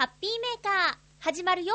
ハッピーメーカー、始まるよ。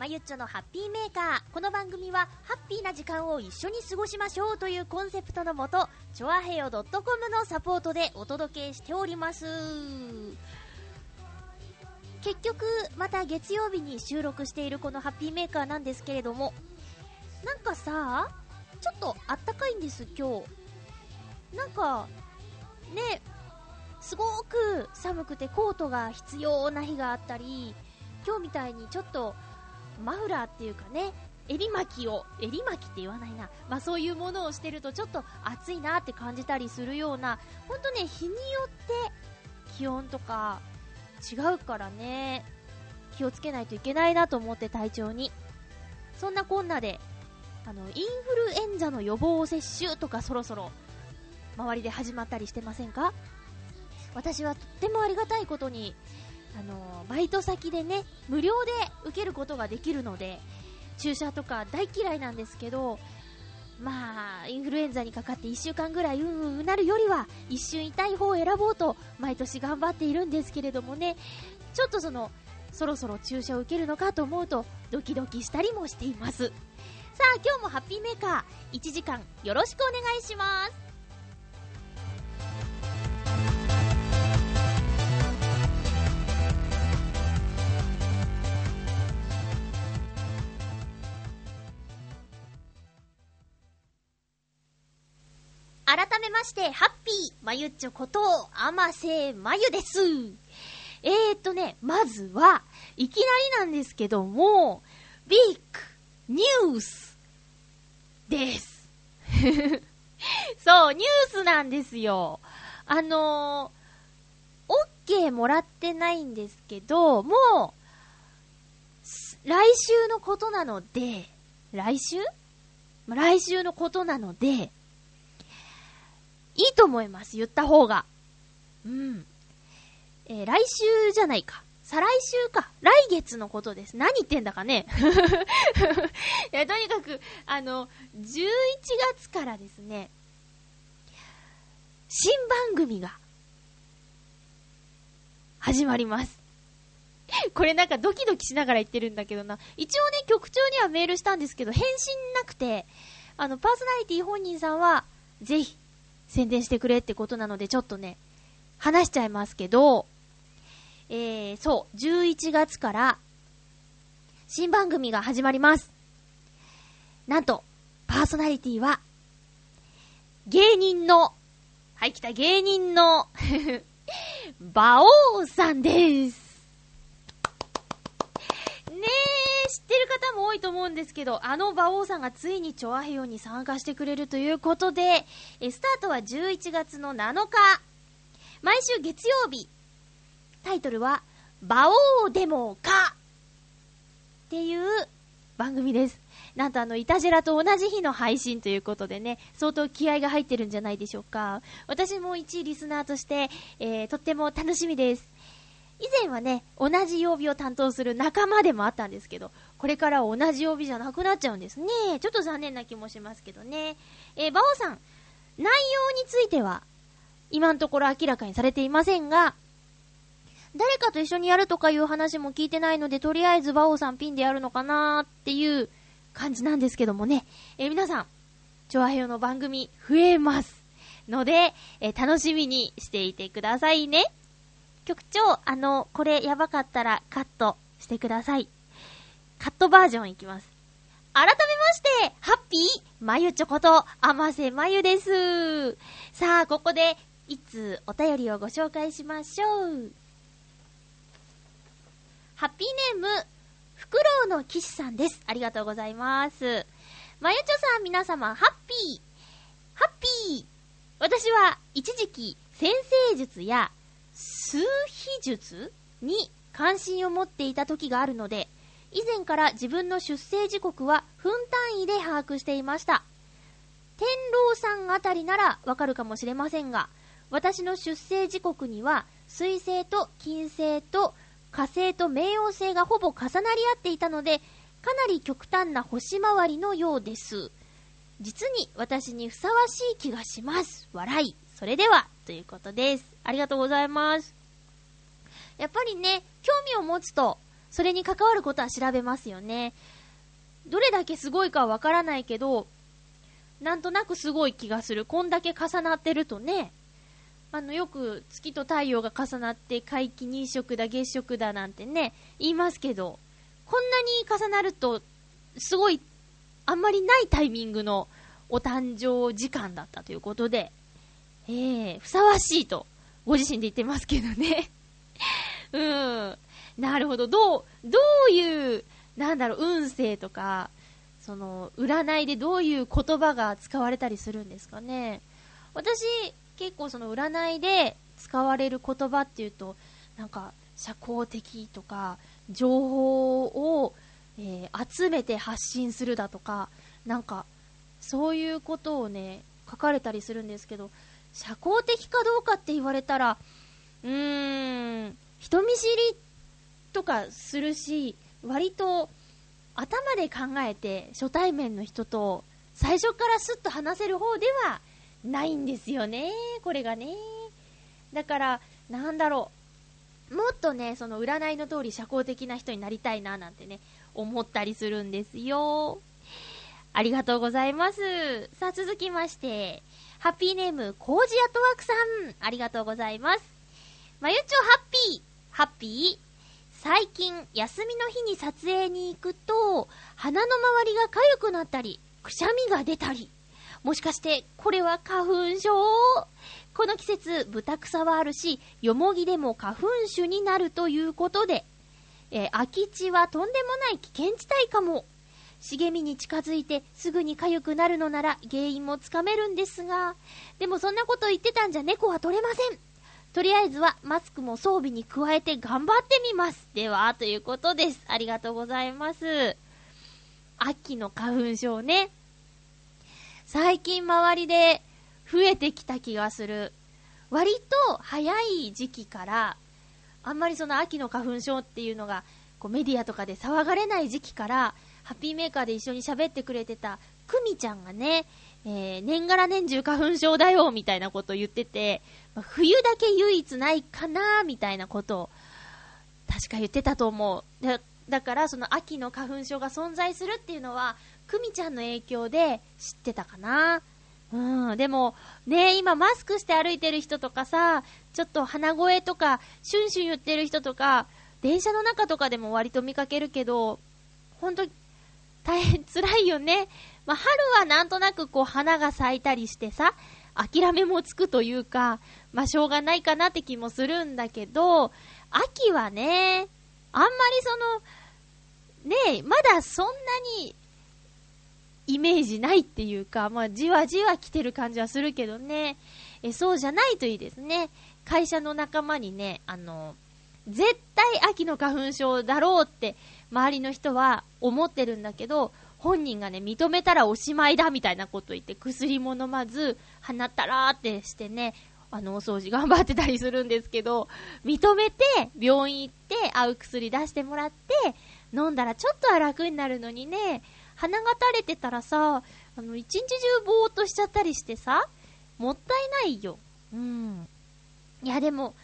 まゆっちょのハッピーメーカー。この番組は、ハッピーな時間を一緒に過ごしましょうというコンセプトのもと、ちょあへよ .com のサポートでお届けしております。結局、また月曜日に収録しているこのハッピーメーカーなんですけれども、なんかさ、ちょっとあったかいんです、今日。なんか、ね、すごく寒くてコートが必要な日があったり、今日みたいにちょっとマフラーっていうかね、襟巻きを、襟巻きって言わないな、まあそういうものをしてるとちょっと暑いなって感じたりするような、ほんとね、日によって気温とか違うからね、気をつけないといけないなと思って体調に。そんなこんなで、あの、インフルエンザの予防接種とかそろそろ周りで始まったりしてませんか？私はとってもありがたいことに、あのバイト先でね、無料で受けることができるので、注射とか大嫌いなんですけど、まあ、インフルエンザにかかって1週間ぐらいうんうんなるよりは、一瞬痛い方を選ぼうと、毎年頑張っているんですけれどもね、ちょっとその、そろそろ注射を受けるのかと思うと、ドキドキしたりもしています。さあ、今日もハッピーメーカー、1時間よろしくお願いします。改めまして、ハッピーまゆっちょこと、あませまゆです。えーとね、まずは、いきなりなんですけども、ビッグニュースです。そう、ニュースなんですよ。あのー、OK もらってないんですけど、もう、来週のことなので、来週？来週のことなので、いいと思います、言った方が。うん。えー来週じゃないか。再来週か。来月のことです。何言ってんだかね。いや、とにかく、あの、11月からですね、新番組が、始まります。これなんかドキドキしながら言ってるんだけどな。一応ね、局長にはメールしたんですけど、返信なくて、あの、パーソナリティ本人さんは、ぜひ、宣伝してくれってことなので、ちょっとね、話しちゃいますけど、えー、そう、11月から、新番組が始まります。なんと、パーソナリティは、芸人の、はい、来た芸人の、馬王さんです。ねえ、知ってる方も多いと思うんですけど、あの馬王さんがついにチョアヘヨに参加してくれるということで、えスタートは11月の7日。毎週月曜日。タイトルは、馬王でもかっていう番組です。なんとあの、イタジェラと同じ日の配信ということでね、相当気合が入ってるんじゃないでしょうか。私も一リスナーとして、えー、とっても楽しみです。以前はね、同じ曜日を担当する仲間でもあったんですけど、これから同じ曜日じゃなくなっちゃうんですね。ちょっと残念な気もしますけどね。えー、バオさん、内容については、今のところ明らかにされていませんが、誰かと一緒にやるとかいう話も聞いてないので、とりあえずバオさんピンでやるのかなーっていう感じなんですけどもね。えー皆さん、チョアヘヨの番組増えます。ので、えー楽しみにしていてくださいね。局長、あの、これやばかったらカットしてください。カットバージョンいきます。改めまして、ハッピーまゆちょこと、あませまゆです。さあ、ここで、いつお便りをご紹介しましょう。ハッピーネーム、フクロウの騎士さんです。ありがとうございます。まゆちょさん、皆様、ハッピーハッピー私は一時期、先生術や数秘術に関心を持っていた時があるので、以前から自分の出生時刻は分単位で把握していました。天狼さんあたりならわかるかもしれませんが、私の出生時刻には水星と金星と火星と冥王星がほぼ重なり合っていたので、かなり極端な星回りのようです。実に私にふさわしい気がします。笑い。それでは、ということです。ありがとうございます。やっぱりね、興味を持つと、それに関わることは調べますよね。どれだけすごいかはわからないけど、なんとなくすごい気がする。こんだけ重なってるとね、あの、よく月と太陽が重なって皆既日食だ、月食だなんてね、言いますけど、こんなに重なると、すごい、あんまりないタイミングのお誕生時間だったということで、えー、ふさわしいと、ご自身で言ってますけどね。うん。なるほど。どう、どういう、なんだろう、運勢とか、その、占いでどういう言葉が使われたりするんですかね。私、結構その占いで使われる言葉っていうと、なんか、社交的とか、情報を、えー、集めて発信するだとか、なんか、そういうことをね、書かれたりするんですけど、社交的かどうかって言われたら、うーん、人見知りってとかするし、割と頭で考えて初対面の人と最初からスッと話せる方ではないんですよね、これがね。だから、なんだろう。もっとね、その占いの通り社交的な人になりたいななんてね、思ったりするんですよ。ありがとうございます。さあ続きまして、ハッピーネーム、コージアトワークさん、ありがとうございます。まゆちょハッピー、ハッピー？最近、休みの日に撮影に行くと、鼻の周りが痒くなったり、くしゃみが出たり、もしかして、これは花粉症？この季節、豚草はあるし、よもぎでも花粉種になるということで、えー、空き地はとんでもない危険地帯かも。茂みに近づいてすぐに痒くなるのなら原因もつかめるんですが、でもそんなこと言ってたんじゃ猫は取れません。とりあえずはマスクも装備に加えて頑張ってみます。では、ということです。ありがとうございます。秋の花粉症ね。最近周りで増えてきた気がする。割と早い時期から、あんまりその秋の花粉症っていうのが、こうメディアとかで騒がれない時期から、ハッピーメーカーで一緒に喋ってくれてたクミちゃんがね、えー、年がら年中花粉症だよ、みたいなことを言ってて、まあ、冬だけ唯一ないかな、みたいなことを、確か言ってたと思う。だだから、その秋の花粉症が存在するっていうのは、くみちゃんの影響で知ってたかな。うん、でも、ね、今マスクして歩いてる人とかさ、ちょっと鼻声とか、シュンシュン言ってる人とか、電車の中とかでも割と見かけるけど、ほんと、大変辛いよね。まあ、春はなんとなくこう花が咲いたりしてさ、諦めもつくというか、まあ、しょうがないかなって気もするんだけど、秋はね、あんまりその、ねまだそんなにイメージないっていうか、まあ、じわじわ来てる感じはするけどね。え、そうじゃないといいですね。会社の仲間にね、あの、絶対秋の花粉症だろうって周りの人は思ってるんだけど、本人がね、認めたらおしまいだみたいなこと言って、薬も飲まず、鼻ったらーってしてね、あの、お掃除頑張ってたりするんですけど、認めて、病院行って、合う薬出してもらって、飲んだらちょっとは楽になるのにね、鼻が垂れてたらさ、あの、一日中ぼーっとしちゃったりしてさ、もったいないよ。うん。いや、でも、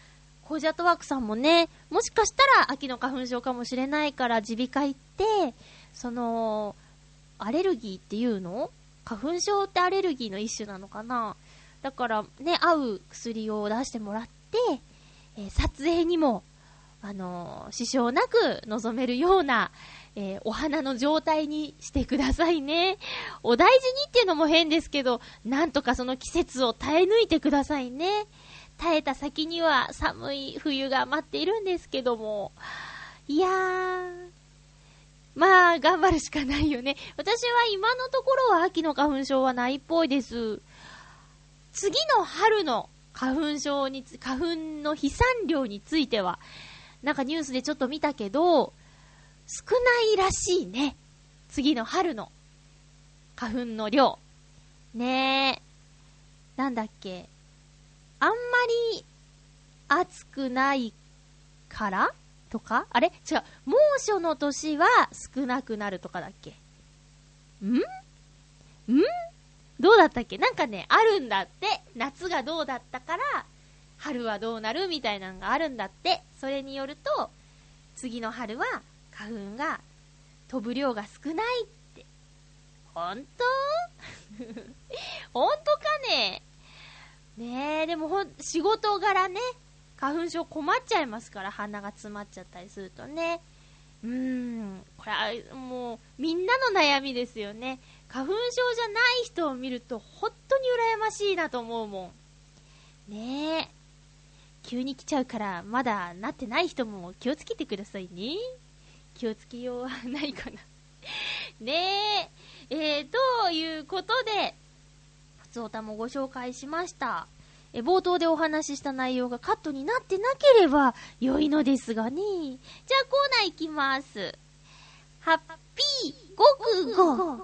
コージャットワークさんもね、もしかしたら秋の花粉症かもしれないから耳鼻科行って、その、アレルギーっていうの？花粉症ってアレルギーの一種なのかな？だからね、合う薬を出してもらって、えー、撮影にも、あのー、支障なく臨めるような、えー、お花の状態にしてくださいね。お大事にっていうのも変ですけど、なんとかその季節を耐え抜いてくださいね。耐えた先には寒い冬が待っているんですけども、いやー、まあ、頑張るしかないよね。私は今のところは秋の花粉症はないっぽいです。次の春の花粉症につ、花粉の飛散量については、なんかニュースでちょっと見たけど、少ないらしいね。次の春の花粉の量。ねえ。なんだっけ。あんまり暑くないから？とか？あれ？違う。猛暑の年は少なくなるとかだっけん？ん？どうだったっけ？なんかね、あるんだって。夏がどうだったから、春はどうなるみたいなのがあるんだって。それによると、次の春は花粉が飛ぶ量が少ないって。ほんとほんとかね？ねえ、でもほん、仕事柄ね、花粉症困っちゃいますから、鼻が詰まっちゃったりするとね。うーん、これはもう、みんなの悩みですよね。花粉症じゃない人を見ると、本当に羨ましいなと思うもん。ねえ。急に来ちゃうから、まだなってない人も気をつけてくださいね。気をつけようはないかな。ねえ。えー、ということで、普通歌もご紹介しました。え冒頭でお話しした内容がカットになってなければ良いのですがね。じゃあコーナーいきます。ハッピーごくごぐん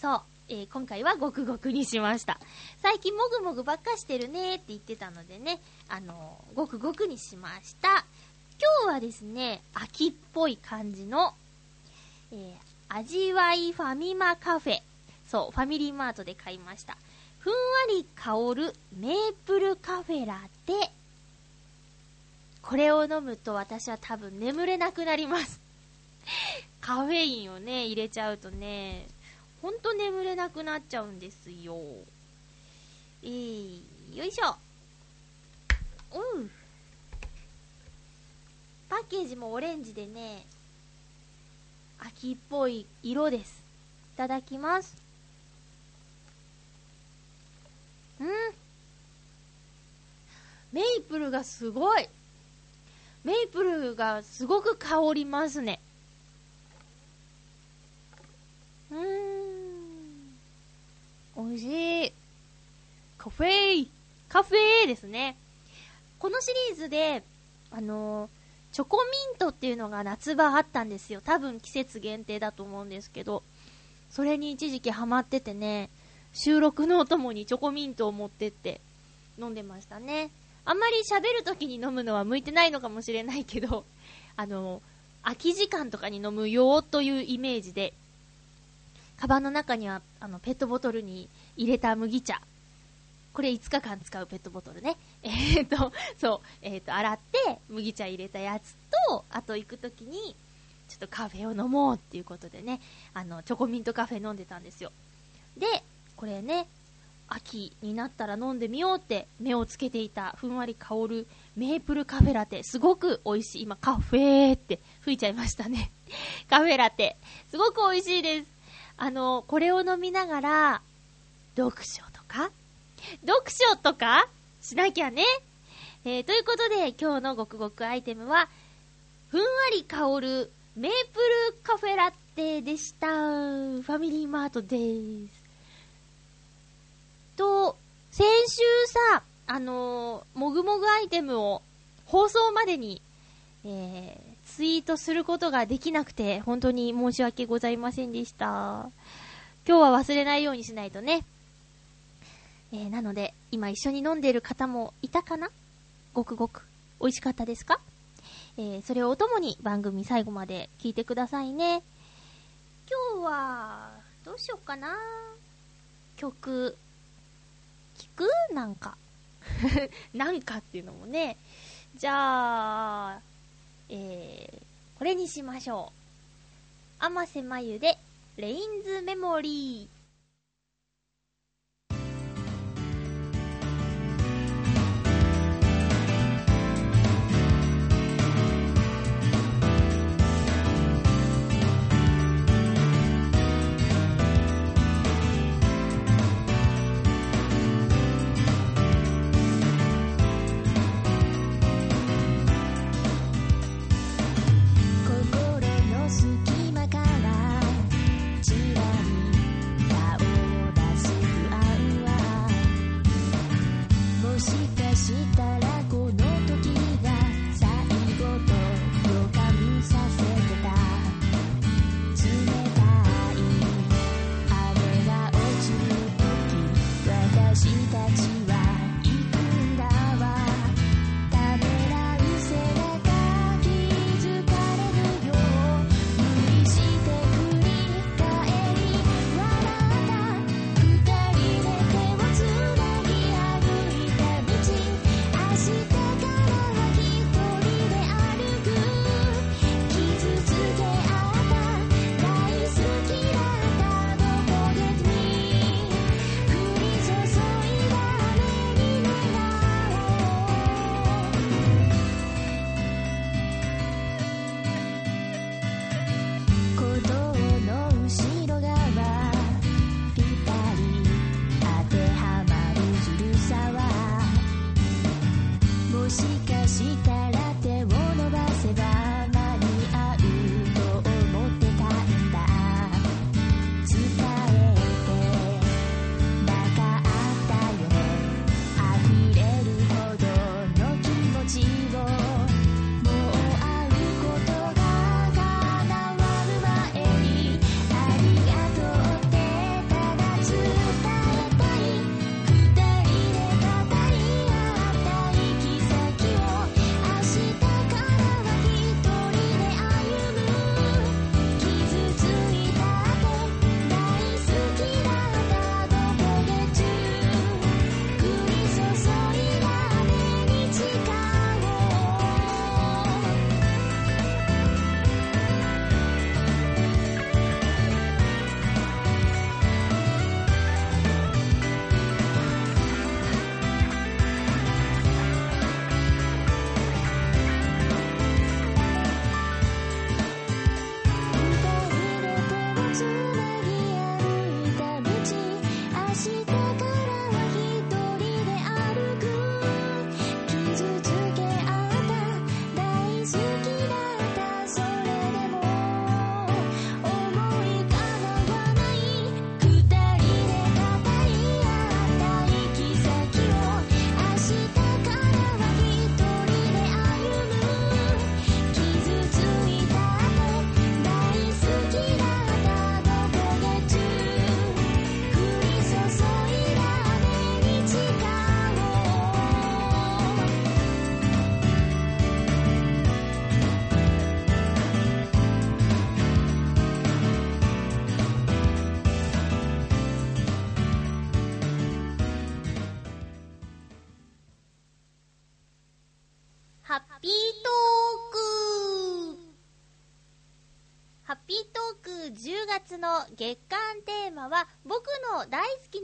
そう、えー、今回はごくごくにしました。最近もぐもぐばっかしてるねって言ってたのでね、あのー、ごくごくにしました。今日はですね、秋っぽい感じの、えー、味わいファミマカフェ。そう、ファミリーマートで買いました。ふんわり香るメープルカフェラテ。これを飲むと私は多分眠れなくなります。カフェインをね、入れちゃうとね、ほんと眠れなくなっちゃうんですよ。えー、よいしょ。うん。パッケージもオレンジでね、秋っぽい色です。いただきます。うんメイプルがすごいメイプルがすごく香りますねうーん。美味しい。カフェカフェですね。このシリーズであのー、チョコミントっていうのが夏場あったんですよ。多分季節限定だと思うんですけど。それに一時期ハマっててね収録のお供にチョコミントを持ってって飲んでましたね。あんまり喋る時に飲むのは向いてないのかもしれないけど、あの、空き時間とかに飲むよというイメージで、カバンの中には、あの、ペットボトルに入れた麦茶。これ5日間使うペットボトルね。えー、っと、そう、えー、っと、洗って麦茶入れたやつと、あと行く時に、ちょっとカフェを飲もうっていうことでね、あの、チョコミントカフェ飲んでたんですよ。で、これね、秋になったら飲んでみようって目をつけていたふんわり香るメープルカフェラテ。すごく美味しい。今カフェーって吹いちゃいましたね。カフェラテ。すごく美味しいです。あの、これを飲みながら、読書とか？読書とか？しなきゃね。えー、ということで、今日のごくごくアイテムは、ふんわり香るメープルカフェラテでした。ファミリーマートです。と、先週さ、あのー、もぐもぐアイテムを放送までに、えー、ツイートすることができなくて、本当に申し訳ございませんでした。今日は忘れないようにしないとね。えー、なので、今一緒に飲んでいる方もいたかな？ごくごく。美味しかったですか？えー、それをお供に番組最後まで聞いてくださいね。今日は、どうしようかな？曲。聞く？なんか。なんかっていうのもね。じゃあ、えー、これにしましょう。甘瀬まゆで、レインズメモリー。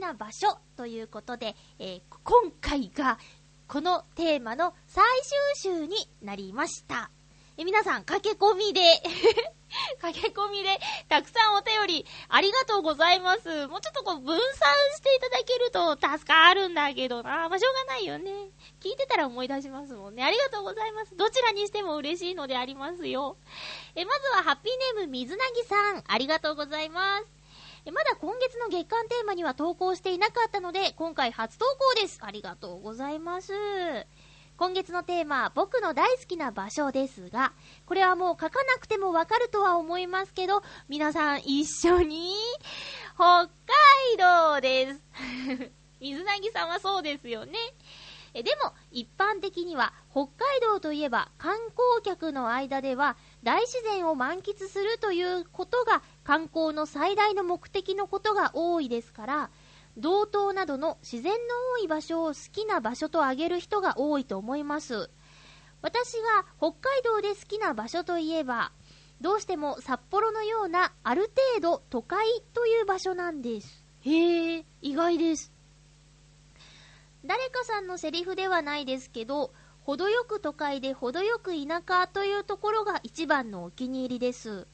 な場所ということで、えー、今回がこのテーマの最終週になりました。え皆さん、駆け込みで 駆け込みで、たくさんお便り、ありがとうございます。もうちょっとこう、分散していただけると助かるんだけどな。まあ、しょうがないよね。聞いてたら思い出しますもんね。ありがとうございます。どちらにしても嬉しいのでありますよ。え、まずは、ハッピーネーム、水なぎさん。ありがとうございます。まだ今月の月間テーマには投稿していなかったので、今回初投稿です。ありがとうございます。今月のテーマ、僕の大好きな場所ですが、これはもう書かなくてもわかるとは思いますけど、皆さん一緒に、北海道です。水なぎさんはそうですよね。えでも、一般的には、北海道といえば観光客の間では、大自然を満喫するということが観光の最大の目的のことが多いですから、道東などの自然の多い場所を好きな場所と挙げる人が多いと思います。私が北海道で好きな場所といえば、どうしても札幌のようなある程度都会という場所なんです。へえ、意外です。誰かさんのセリフではないですけど、程よく都会で程よく田舎というところが一番のお気に入りです。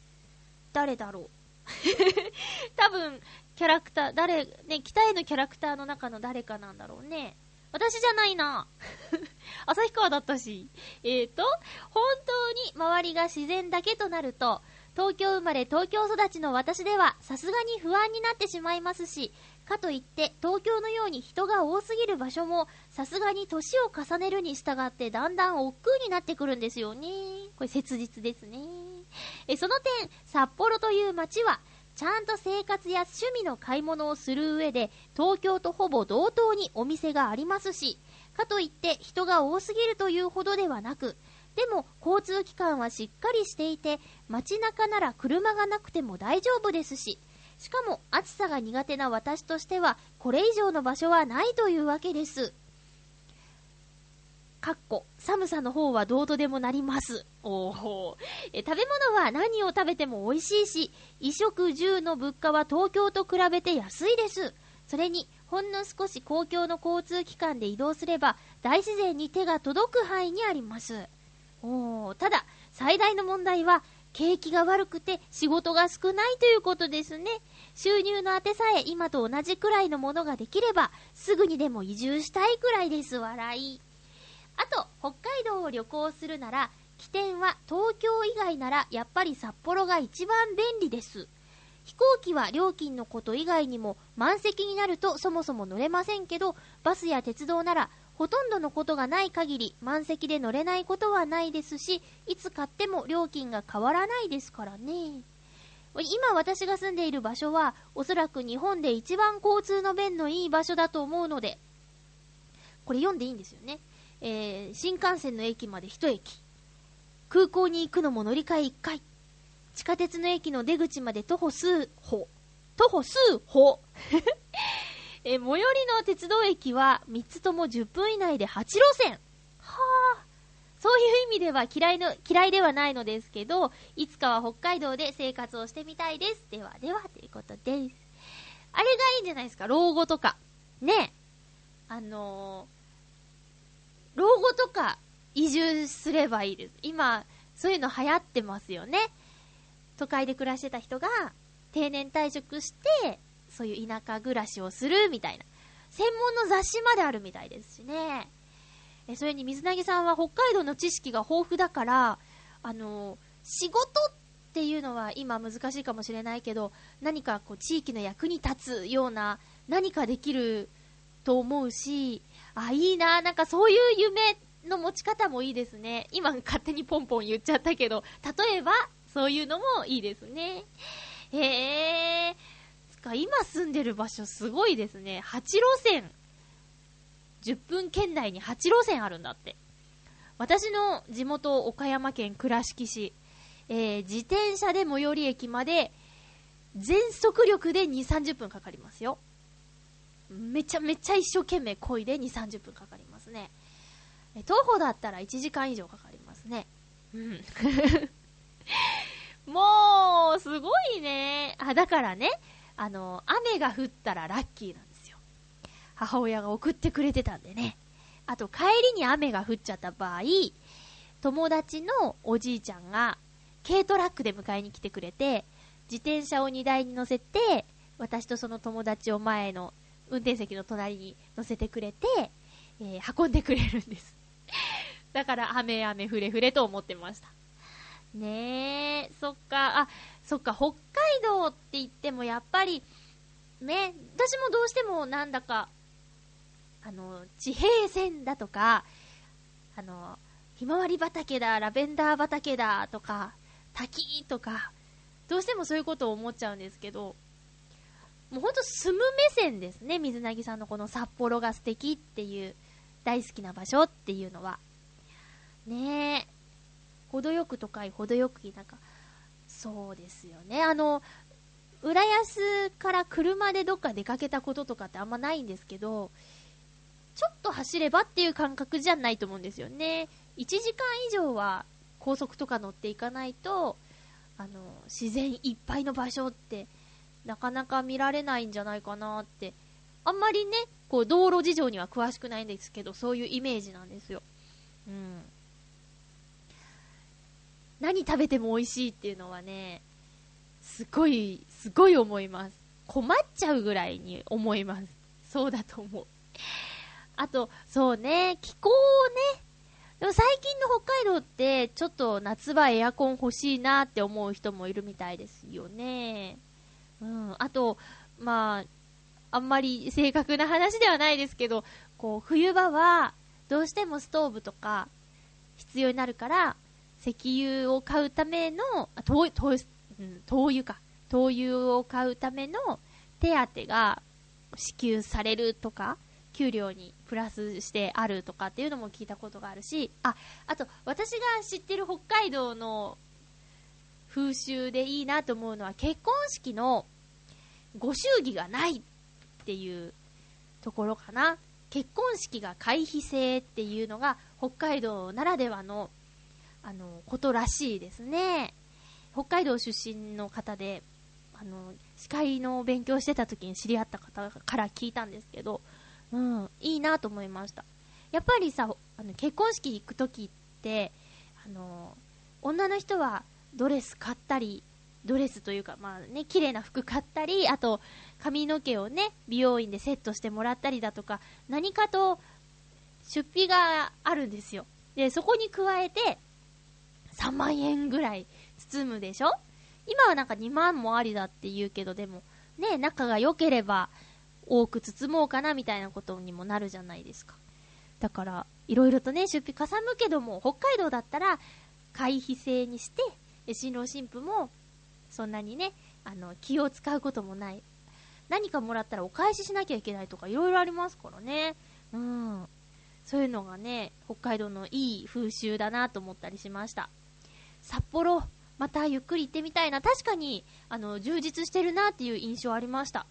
誰だろう 多分、キャラクター、誰、ね、北へのキャラクターの中の誰かなんだろうね。私じゃないな。旭川だったし。えーと、本当に周りが自然だけとなると、東京生まれ東京育ちの私ではさすがに不安になってしまいますし、かといって東京のように人が多すぎる場所もさすがに年を重ねるに従ってだんだん億劫になってくるんですよね。これ切実ですね。え、その点、札幌という街は、ちゃんと生活や趣味の買い物をする上で、東京とほぼ同等にお店がありますし、かといって人が多すぎるというほどではなく、でも交通機関はしっかりしていて、街中なら車がなくても大丈夫ですし、しかも暑さが苦手な私としては、これ以上の場所はないというわけです。かっこ、寒さの方はどうとでもなります。おお。え、食べ物は何を食べても美味しいし、衣食住の物価は東京と比べて安いです。それに、ほんの少し公共の交通機関で移動すれば、大自然に手が届く範囲にあります。おおただ、最大の問題は、景気が悪くて仕事が少ないということですね。収入の当てさえ今と同じくらいのものができれば、すぐにでも移住したいくらいです、笑い。あと、北海道を旅行するなら、起点は東京以外ならやっぱり札幌が一番便利です。飛行機は料金のこと以外にも満席になるとそもそも乗れませんけど、バスや鉄道ならほとんどのことがない限り満席で乗れないことはないですし、いつ買っても料金が変わらないですからね。今私が住んでいる場所はおそらく日本で一番交通の便のいい場所だと思うので、これ読んでいいんですよね？えー、新幹線の駅まで1駅。空港に行くのも乗り換え1回。地下鉄の駅の出口まで徒歩数歩。徒歩数歩。え最寄りの鉄道駅は3つとも10分以内で8路線。はあ。そういう意味では嫌いの、嫌いではないのですけど、いつかは北海道で生活をしてみたいです。ではでは、ということです。あれがいいんじゃないですか、老後とか。ね。あのー、老後とか移住すればいいです。今、そういうの流行ってますよね。都会で暮らしてた人が定年退職して、そういう田舎暮らしをするみたいな。専門の雑誌まであるみたいですしね。え、それに水なぎさんは北海道の知識が豊富だから、あの、仕事っていうのは今難しいかもしれないけど、何かこう地域の役に立つような何かできると思うし、あ、いいな、なんかそういう夢の持ち方もいいですね。今勝手にポンポン言っちゃったけど、例えば、そういうのもいいですね。へえー。か今住んでる場所すごいですね。8路線。10分圏内に8路線あるんだって。私の地元岡山県倉敷市、えー、自転車で最寄り駅まで全速力で2、30分かかりますよ。めちゃめちゃ一生懸命漕いで2、30分かかりますね。徒歩だったら1時間以上かかりますね。うん。もう、すごいね。あ、だからね、あの、雨が降ったらラッキーなんですよ。母親が送ってくれてたんでね。あと、帰りに雨が降っちゃった場合、友達のおじいちゃんが、軽トラックで迎えに来てくれて、自転車を荷台に乗せて、私とその友達を前の運転席の隣に乗せてくれて、えー、運んでくれるんです。だから、雨雨ふれふれと思ってました。ねえ、そっか、あ、そっか、北海道って言ってもやっぱり、ね、私もどうしてもなんだか、あの、地平線だとか、あの、ひまわり畑だ、ラベンダー畑だとか、滝とか、どうしてもそういうことを思っちゃうんですけど、もうほんと住む目線ですね、水なぎさんのこの札幌が素敵っていう、大好きな場所っていうのは。ねえ、程よく都会、程よく田舎。そうですよね。あの、浦安から車でどっか出かけたこととかってあんまないんですけど、ちょっと走ればっていう感覚じゃないと思うんですよね。1時間以上は高速とか乗っていかないと、あの、自然いっぱいの場所ってなかなか見られないんじゃないかなって。あんまりね、こう道路事情には詳しくないんですけど、そういうイメージなんですよ。うん。何食べても美味しいっていうのはね、すごい、すごい思います。困っちゃうぐらいに思います。そうだと思う。あと、そうね、気候ね。でも最近の北海道って、ちょっと夏場エアコン欲しいなって思う人もいるみたいですよね。うん。あと、まあ、あんまり正確な話ではないですけど、こう、冬場は、どうしてもストーブとか、必要になるから、石油を買うための、灯油、灯油、か。灯油を買うための手当が支給されるとか、給料にプラスしてあるとかっていうのも聞いたことがあるし、あ、あと、私が知ってる北海道の風習でいいなと思うのは、結婚式のご祝儀がないっていうところかな。結婚式が回避制っていうのが北海道ならではの、あの、ことらしいですね。北海道出身の方で、あの、司会の勉強してた時に知り合った方から聞いたんですけど、うん、いいなと思いました。やっぱりさ、あの結婚式行く時って、あの、女の人はドレス買ったり、ドレスというか、まあね、綺麗な服買ったり、あと、髪の毛をね、美容院でセットしてもらったりだとか、何かと出費があるんですよ。で、そこに加えて、3万円ぐらい包むでしょ？今はなんか2万もありだって言うけど、でも、ね、仲が良ければ、多く包もうかなみたいなことにもなるじゃないですか。だから、いろいろとね、出費かさむけども、北海道だったら、回避制にして、新郎新婦も、そんなにね、あの、気を使うこともない。何かもらったらお返ししなきゃいけないとか、いろいろありますからね。うん。そういうのがね、北海道のいい風習だなと思ったりしました。札幌、またゆっくり行ってみたいな。確かに、あの、充実してるなっていう印象ありました。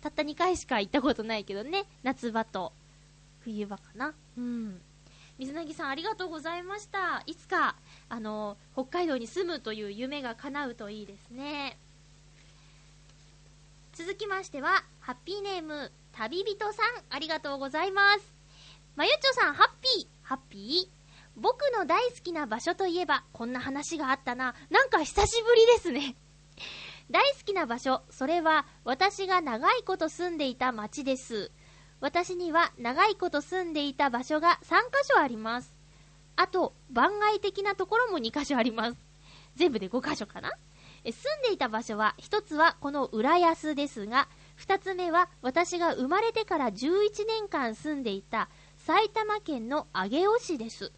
たった2回しか行ったことないけどね。夏場と冬場かな。うん。水なぎさんありがとうございました。いつか、あの、北海道に住むという夢が叶うといいですね。続きましては、ハッピーネーム、旅人さん、ありがとうございます。まゆちょさん、ハッピー、ハッピー？僕の大好きな場所といえば、こんな話があったな。なんか久しぶりですね。大好きな場所、それは私が長いこと住んでいた町です。私には長いこと住んでいた場所が3カ所あります。あと、番外的なところも2カ所あります。全部で5カ所かな？住んでいた場所は、1つはこの浦安ですが、2つ目は私が生まれてから11年間住んでいた埼玉県の上尾市です。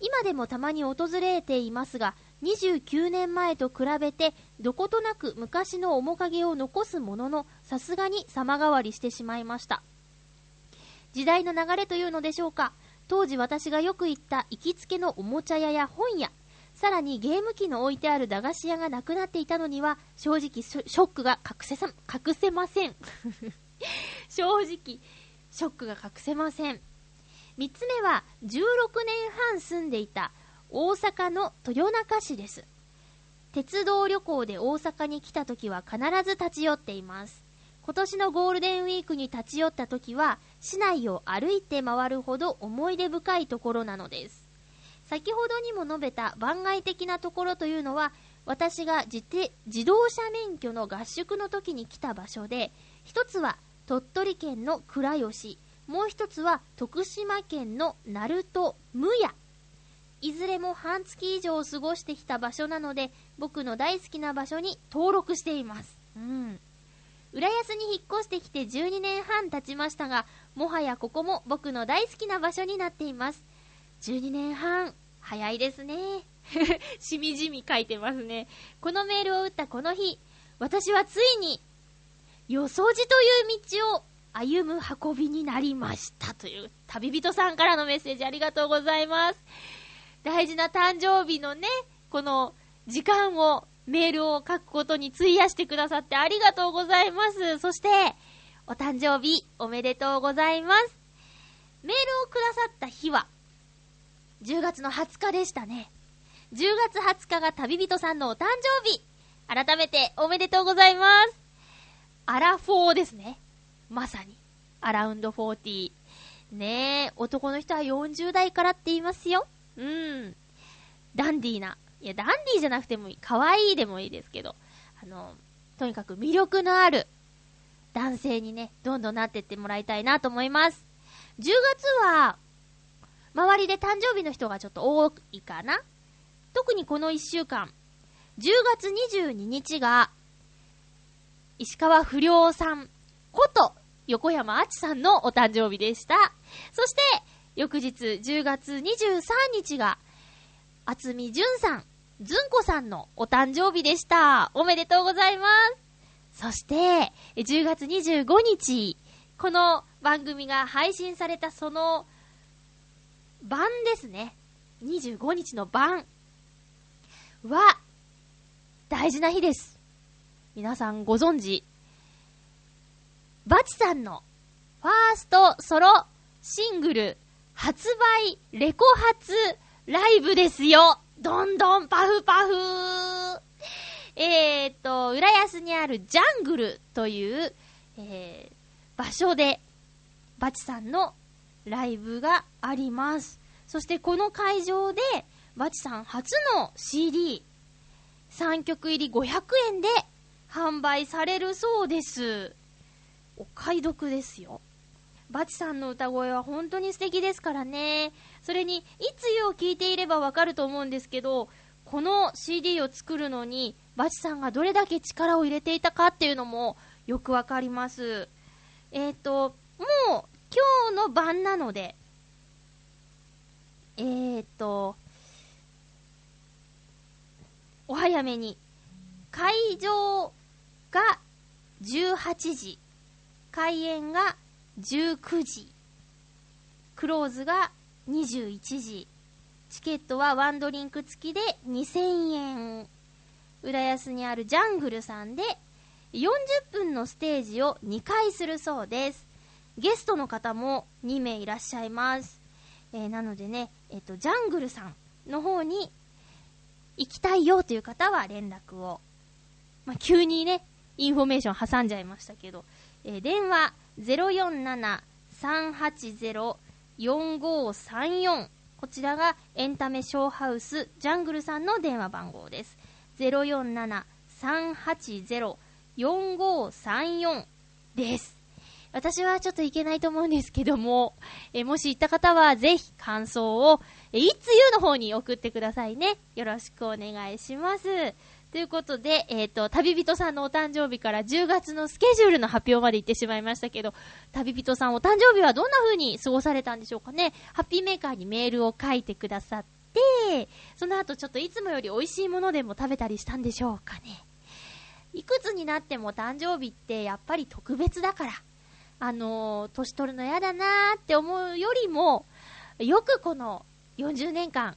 今でもたまに訪れていますが、29年前と比べてどことなく昔の面影を残すものの、さすがに様変わりしてしまいました。時代の流れというのでしょうか。当時私がよく行った行きつけのおもちゃ屋や本屋、さらにゲーム機の置いてある駄菓子屋がなくなっていたのには、正直ショックが隠せさ、隠せません。正直、ショックが隠せません。3つ目は、16年半住んでいた大阪の豊中市です。鉄道旅行で大阪に来た時は必ず立ち寄っています。今年のゴールデンウィークに立ち寄った時は、市内を歩いて回るほど思い出深いところなのです。先ほどにも述べた番外的なところというのは、私が自自動車免許の合宿の時に来た場所で、一つは鳥取県の倉吉、もう一つは徳島県の鳴門無谷。いずれも半月以上過ごしてきた場所なので、僕の大好きな場所に登録しています。うん。浦安に引っ越してきて12年半経ちましたが、もはやここも僕の大好きな場所になっています。12年半、早いですね。しみじみ書いてますね。このメールを打ったこの日、私はついに、よそじという道を歩む運びになりましたという旅人さんからのメッセージありがとうございます。大事な誕生日のね、この時間をメールを書くことに費やしてくださってありがとうございます。そして、お誕生日おめでとうございます。メールをくださった日は、10月の20日でしたね。10月20日が旅人さんのお誕生日。改めておめでとうございます。アラフォーですね。まさに。アラウンド40。ねえ、男の人は40代からって言いますよ。うん。ダンディーな。いや、ダンディーじゃなくてもいい。可愛いでもいいですけど。あの、とにかく魅力のある男性にね、どんどんなってってもらいたいなと思います。10月は、周りで誕生日の人がちょっと多いかな。特にこの1週間、10月22日が、石川不良さんこと、横山あちさんのお誕生日でした。そして、翌日10月23日が、あつみじゅんさん、ずんこさんのお誕生日でした。おめでとうございます。そして、10月25日、この番組が配信されたその晩ですね。25日の晩は、大事な日です。皆さんご存知、バチさんのファーストソロシングル発売レコ発ライブですよどんどんパフパフえーと、浦安にあるジャングルという、えー、場所で、バチさんのライブがあります。そしてこの会場で、バチさん初の CD、3曲入り500円で販売されるそうです。お買い得ですよ。バチさんの歌声は本当に素敵ですからね。それに、いつよを聞いていればわかると思うんですけど、この CD を作るのに、バチさんがどれだけ力を入れていたかっていうのもよくわかります。えっ、ー、と、もう今日の晩なので、えっ、と、お早めに、会場が18時、開演が19時、クローズが21時、チケットはワンドリンク付きで2000円。浦安にあるジャングルさんで40分のステージを2回するそうです。ゲストの方も2名いらっしゃいます。えー、なのでね、えっ、と、ジャングルさんの方に行きたいよという方は連絡を。まあ、急にね、インフォメーション挟んじゃいましたけど、えー、電話047-380-4534こちらがエンタメショーハウスジャングルさんの電話番号です。047-380-4534です。私はちょっといけないと思うんですけども、えもし行った方はぜひ感想を、えいつゆの方に送ってくださいね。よろしくお願いします。ということで、えっ、ー、と、旅人さんのお誕生日から10月のスケジュールの発表まで行ってしまいましたけど、旅人さんお誕生日はどんな風に過ごされたんでしょうかね。ハッピーメーカーにメールを書いてくださって、その後ちょっといつもより美味しいものでも食べたりしたんでしょうかね。いくつになっても誕生日ってやっぱり特別だから、あのー、年取るの嫌だなーって思うよりも、よくこの40年間、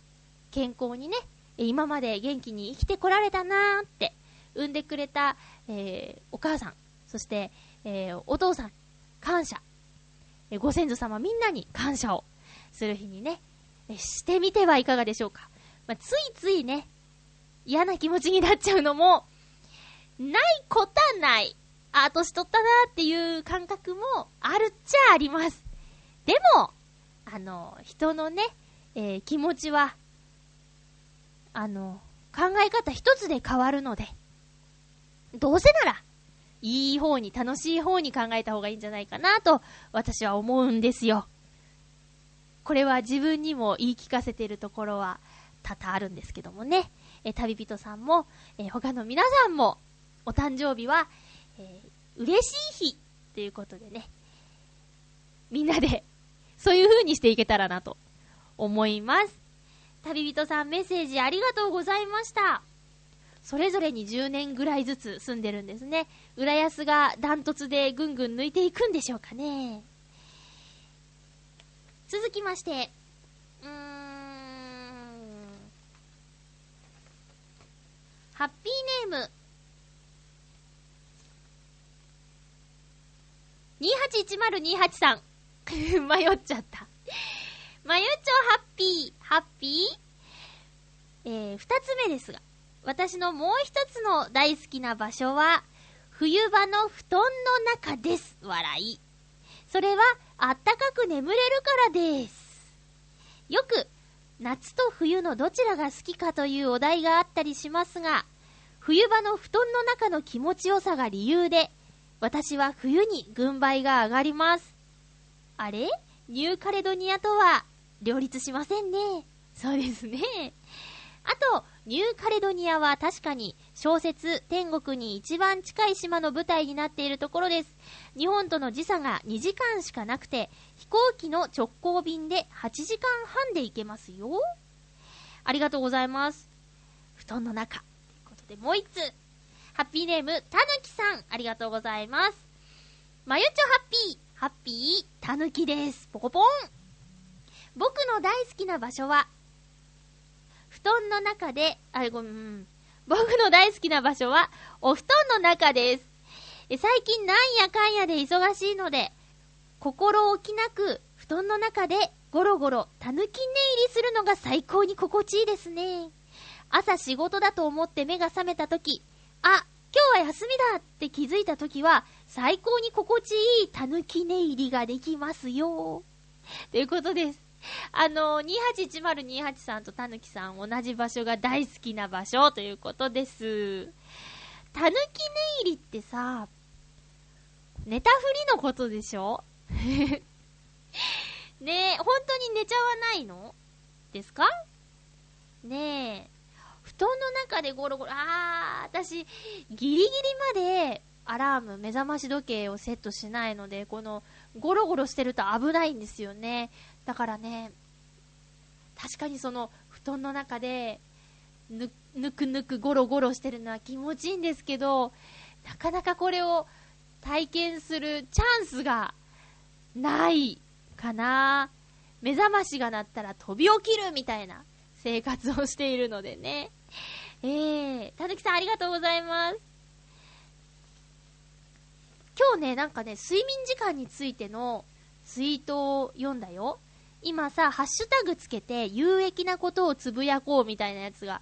健康にね、今まで元気に生きてこられたなーって、産んでくれた、えー、お母さん、そして、えー、お父さん、感謝、え、ご先祖様みんなに感謝をする日にね、えしてみてはいかがでしょうか。まあ、ついついね、嫌な気持ちになっちゃうのも、ないことはない。あ、年取ったなーっていう感覚もあるっちゃあります。でも、あの、人のね、えー、気持ちはあの、考え方一つで変わるので、どうせなら、いい方に、楽しい方に考えた方がいいんじゃないかなと、私は思うんですよ。これは自分にも言い聞かせてるところは多々あるんですけどもね。え、旅人さんも、え、他の皆さんも、お誕生日は、えー、嬉しい日ということでね、みんなで、そういう風にしていけたらなと思います。旅人さんメッセージありがとうございました。それぞれに10年ぐらいずつ住んでるんですね。浦安がダントツでぐんぐん抜いていくんでしょうかね。続きまして、うーん、ハッピーネーム、281028さん。迷っちゃった。まゆちょハッピー、ハッピー？えー、二つ目ですが、私のもう一つの大好きな場所は、冬場の布団の中です。笑い。それは、あったかく眠れるからです。よく、夏と冬のどちらが好きかというお題があったりしますが、冬場の布団の中の気持ちよさが理由で、私は冬に軍配が上がります。あれ？ニューカレドニアとは両立しませんね。そうですね。あと、ニューカレドニアは確かに小説天国に一番近い島の舞台になっているところです。日本との時差が2時間しかなくて、飛行機の直行便で8時間半で行けますよ。ありがとうございます。布団の中。ということで、もう一つ。ハッピーネーム、たぬきさん。ありがとうございます。まゆちょハッピー。ハッピー、たぬきです。ポコポン。僕の大好きな場所は、布団の中で、あ、ごめん、僕の大好きな場所は、お布団の中です。最近なんやかんやで忙しいので、心置きなく、布団の中でゴロゴロ、たぬき寝入りするのが最高に心地いいですね。朝仕事だと思って目が覚めた時、あ、今日は休みだって気づいた時は、最高に心地いいたぬき寝入りができますよ。ということです。あの、281028さんとたぬきさん同じ場所が大好きな場所ということです。たぬき寝入りってさ、寝たふりのことでしょ？ねえ、本当に寝ちゃわないの？ですか？ねえ、布団の中でゴロゴロ、あー、私、ギリギリまでアラーム、目覚まし時計をセットしないので、この、ゴロゴロしてると危ないんですよね。だからね、確かにその、布団の中で、ぬ、ぬくぬくゴロゴロしてるのは気持ちいいんですけど、なかなかこれを体験するチャンスがないかな。目覚ましが鳴ったら飛び起きるみたいな生活をしているのでね。えー、たぬきさんありがとうございます。今日ね、なんかね、睡眠時間についてのツイートを読んだよ。今さ、ハッシュタグつけて有益なことをつぶやこうみたいなやつが、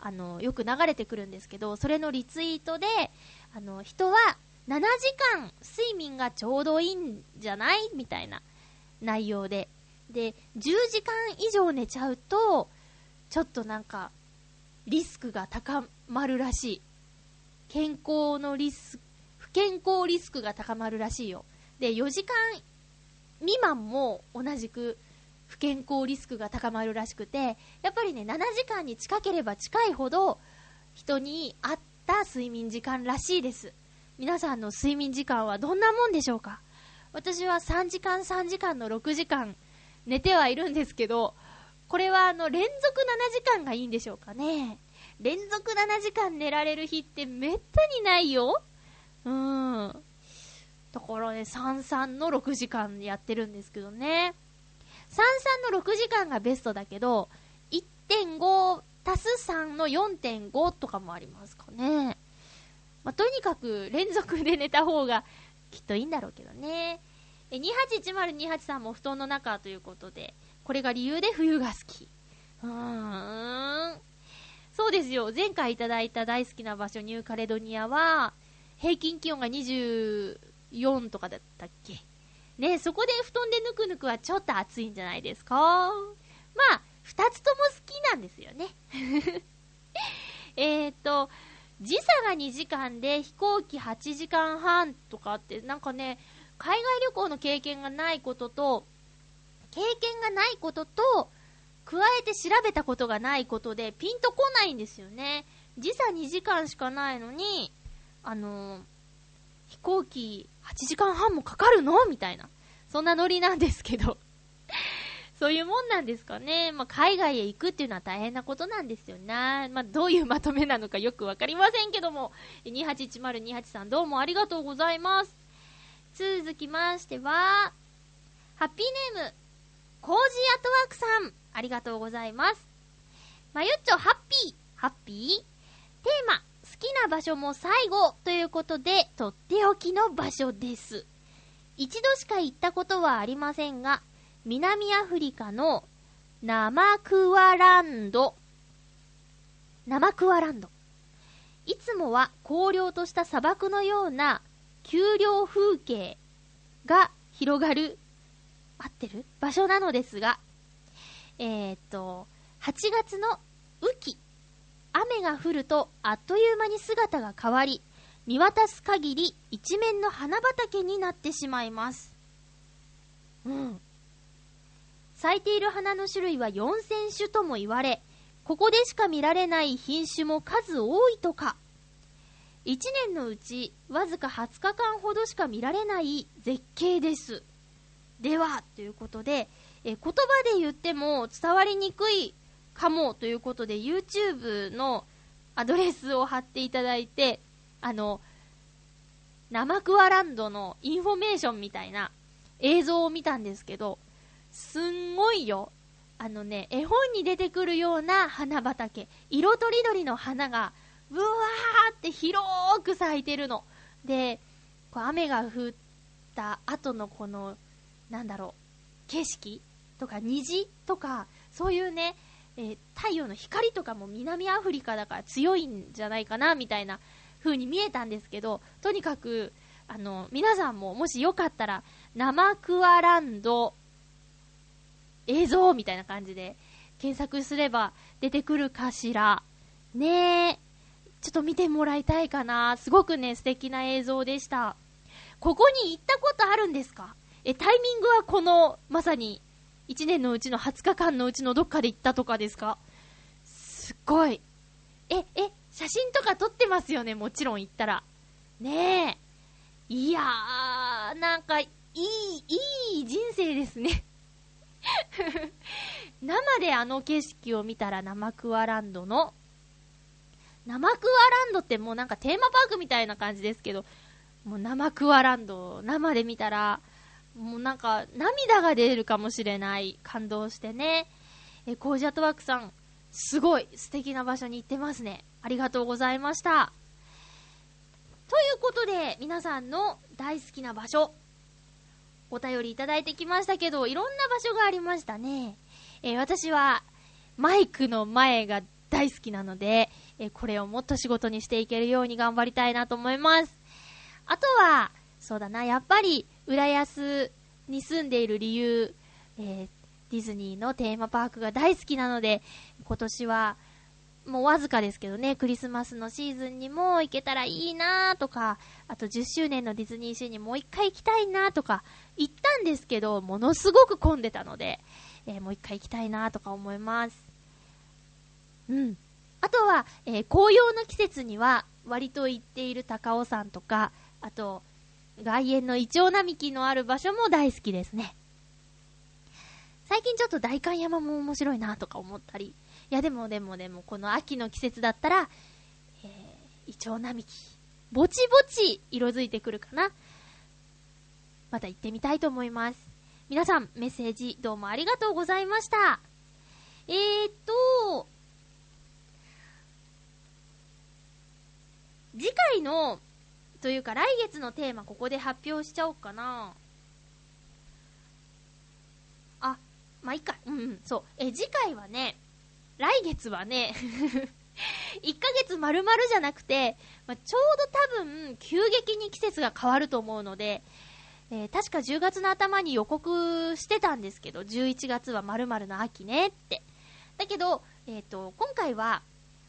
あの、よく流れてくるんですけど、それのリツイートで、あの、人は7時間睡眠がちょうどいいんじゃない？みたいな内容で。で、10時間以上寝ちゃうと、ちょっとなんか、リスクが高まるらしい。健康のリスク、不健康リスクが高まるらしいよ。で、4時間未満も同じく不健康リスクが高まるらしくて、やっぱりね、7時間に近ければ近いほど、人に合った睡眠時間らしいです。皆さんの睡眠時間はどんなもんでしょうか？私は3時間3時間の6時間寝てはいるんですけど、これはあの連続7時間がいいんでしょうかね連続7時間寝られる日ってめったにないようーん。だからね、33の6時間やってるんですけどね。33の6時間がベストだけど、1.5足す3の4.5とかもありますかね。まあ、とにかく連続で寝た方がきっといいんだろうけどね。え、281028さんも布団の中ということで、これが理由で冬が好き。うーん。そうですよ。前回いただいた大好きな場所、ニューカレドニアは、平均気温が24とかだったっけ？ねそこで布団でぬくぬくはちょっと暑いんじゃないですか？まあ、二つとも好きなんですよね。えっと、時差が2時間で飛行機8時間半とかって、なんかね、海外旅行の経験がないことと、経験がないことと、加えて調べたことがないことでピンとこないんですよね。時差2時間しかないのに、あのー、飛行機8時間半もかかるの？みたいな。そんなノリなんですけど そういうもんなんですかね。まあ、海外へ行くっていうのは大変なことなんですよね。まあ、どういうまとめなのかよくわかりませんけども、281028さんどうもありがとうございます。続きましては、ハッピーネーム、コージーアットワークさん、ありがとうございます。まゆっちょ、ハッピー、ハッピー？テーマ、好きな場所も最後ということで、とっておきの場所です。一度しか行ったことはありませんが、南アフリカのナマクワランド。ナマクワランド。いつもは荒涼とした砂漠のような丘陵風景が広がる、合ってる？場所なのですが、えー、っと、8月の雨季雨が降るとあっという間に姿が変わり、見渡す限り一面の花畑になってしまいます。うん。咲いている花の種類は4000種とも言われ、ここでしか見られない品種も数多いとか。1年のうちわずか20日間ほどしか見られない絶景です。では、ということで、え言葉で言っても伝わりにくいかもということで YouTube のアドレスを貼っていただいて、あの、生クワランドのインフォメーションみたいな映像を見たんですけど、すんごいよ。あのね、絵本に出てくるような花畑、色とりどりの花が、うわーって広く咲いてるの。で、こう雨が降った後のこの、なんだろう、景色？とか虹？とか、そういうね、えー、太陽の光とかも南アフリカだから強いんじゃないかな、みたいな風に見えたんですけど、とにかく、あの、皆さんももしよかったら、生クワランド映像みたいな感じで検索すれば出てくるかしら。ねえ。ちょっと見てもらいたいかな。すごくね、素敵な映像でした。ここに行ったことあるんですか？え、タイミングはこの、まさに、1年のうちの20日間のうちのどっかで行ったとかですか？すごい。え、え、写真とか撮ってますよね、もちろん行ったら。ねえ。いやー、なんか、いい、いい人生ですね。生であの景色を見たら生クワランドの、生クワランドってもうなんかテーマパークみたいな感じですけど、もう生クワランド、生で見たら、もうなんか涙が出るかもしれない。感動してね。え、コージャトワークさん、すごい素敵な場所に行ってますね。ありがとうございました。ということで、皆さんの大好きな場所、お便りいただいてきましたけど、いろんな場所がありましたね。え、私は、マイクの前が大好きなので、え、これをもっと仕事にしていけるように頑張りたいなと思います。あとは、そうだな、やっぱり、浦安に住んでいる理由、えー、ディズニーのテーマパークが大好きなので、今年は、もうわずかですけどね、クリスマスのシーズンにも行けたらいいなとか、あと10周年のディズニーシーにもう一回行きたいなとか、行ったんですけど、ものすごく混んでたので、えー、もう一回行きたいなとか思います。うん。あとは、えー、紅葉の季節には、割と行っている高尾山とか、あと、外苑のイチョウ並木のある場所も大好きですね。最近ちょっと代官山も面白いなとか思ったり、いやでもでもでも、この秋の季節だったら、えー、イチョウ並木、ぼちぼち色づいてくるかな。また行ってみたいと思います。皆さん、メッセージどうもありがとうございました。えーと、次回の、というか来月のテーマここで発表しちゃおうかな。あ、まあ、いいか。うん、そう。え、次回はね、来月はね 1ヶ月丸々じゃなくて、まあ、ちょうど多分、急激に季節が変わると思うので、えー、確か10月の頭に予告してたんですけど、11月は〇〇の秋ねって。だけど、えっ、ー、と、今回は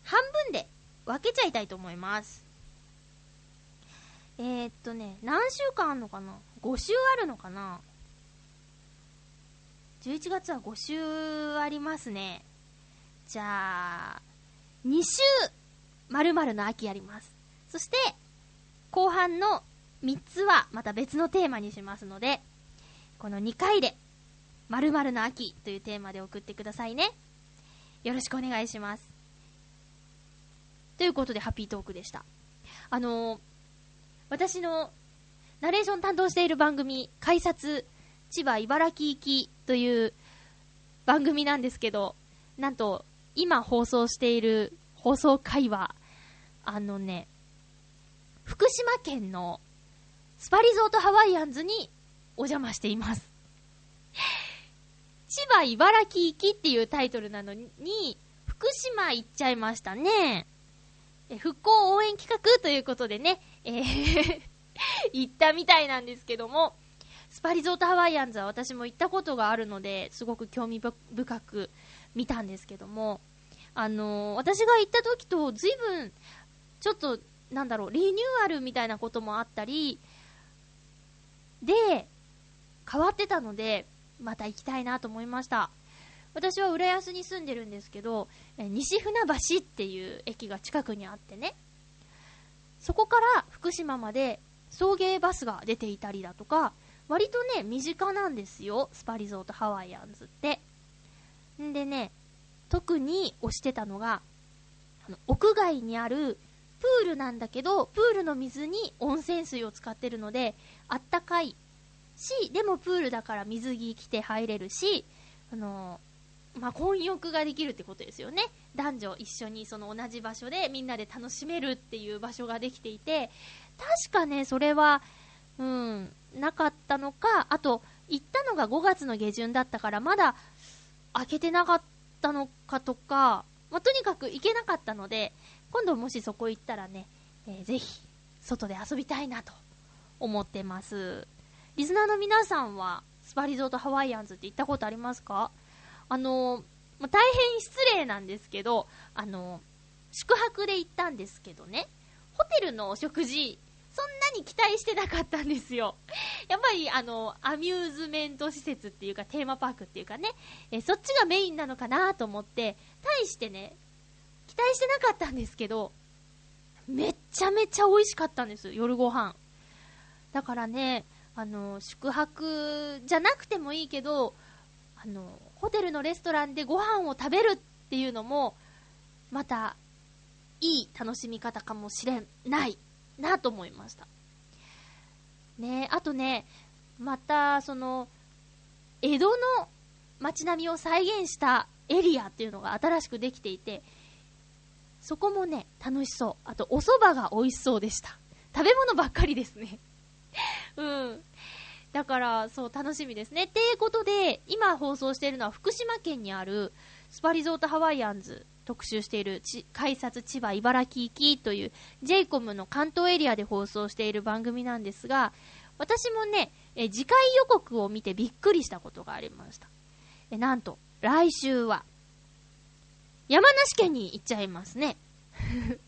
半分で分けちゃいたいと思います。えー、っとね、何週間あんのかな ?5 週あるのかな ?11 月は5週ありますね。じゃあ、2週、〇〇の秋やります。そして、後半の3つはまた別のテーマにしますので、この2回で、〇〇の秋というテーマで送ってくださいね。よろしくお願いします。ということで、ハッピートークでした。あのー、私のナレーション担当している番組、改札、千葉茨城行きという番組なんですけど、なんと、今放送している放送回は、あのね、福島県のスパリゾートハワイアンズにお邪魔しています。千葉茨城行きっていうタイトルなのに、福島行っちゃいましたね。復興応援企画ということでね、え 行ったみたいなんですけども、スパリゾートハワイアンズは私も行ったことがあるので、すごく興味深く見たんですけども、あのー、私が行った時と随分、ちょっと、なんだろう、リニューアルみたいなこともあったり、で、変わってたので、また行きたいなと思いました。私は浦安に住んでるんですけど、西船橋っていう駅が近くにあってね、そこから福島まで送迎バスが出ていたりだとか、割とね、身近なんですよ、スパリゾートハワイアンズって。んでね、特に推してたのが、あの屋外にあるプールなんだけど、プールの水に温泉水を使ってるので、あったかいし、でもプールだから水着着て入れるし、あのまあ、混浴ができるってことですよね。男女一緒にその同じ場所でみんなで楽しめるっていう場所ができていて、確かね、それは、うん、なかったのか、あと、行ったのが5月の下旬だったから、まだ開けてなかったのかとか、まあ、とにかく行けなかったので、今度もしそこ行ったらね、えー、ぜひ、外で遊びたいなと思ってます。リスナーの皆さんは、スパリゾートハワイアンズって行ったことありますか？あのまあ、大変失礼なんですけど、あの宿泊で行ったんですけどね、ホテルのお食事、そんなに期待してなかったんですよ。やっぱり、あの、アミューズメント施設っていうか、テーマパークっていうかね、えそっちがメインなのかなと思って、対してね、期待してなかったんですけど、めっちゃめちゃ美味しかったんです、夜ご飯。だからね、あの、宿泊じゃなくてもいいけど、あの、ホテルのレストランでご飯を食べるっていうのも、また、いい楽しみ方かもしれないなと思いました。ねあとね、また、その、江戸の街並みを再現したエリアっていうのが新しくできていて、そこもね、楽しそう。あと、お蕎麦が美味しそうでした。食べ物ばっかりですね。うん。だから、そう、楽しみですね。っていうことで、今放送しているのは福島県にあるスパリゾートハワイアンズ特集している改札千葉茨城行きという j イコムの関東エリアで放送している番組なんですが、私もね、え次回予告を見てびっくりしたことがありました。えなんと、来週は、山梨県に行っちゃいますね。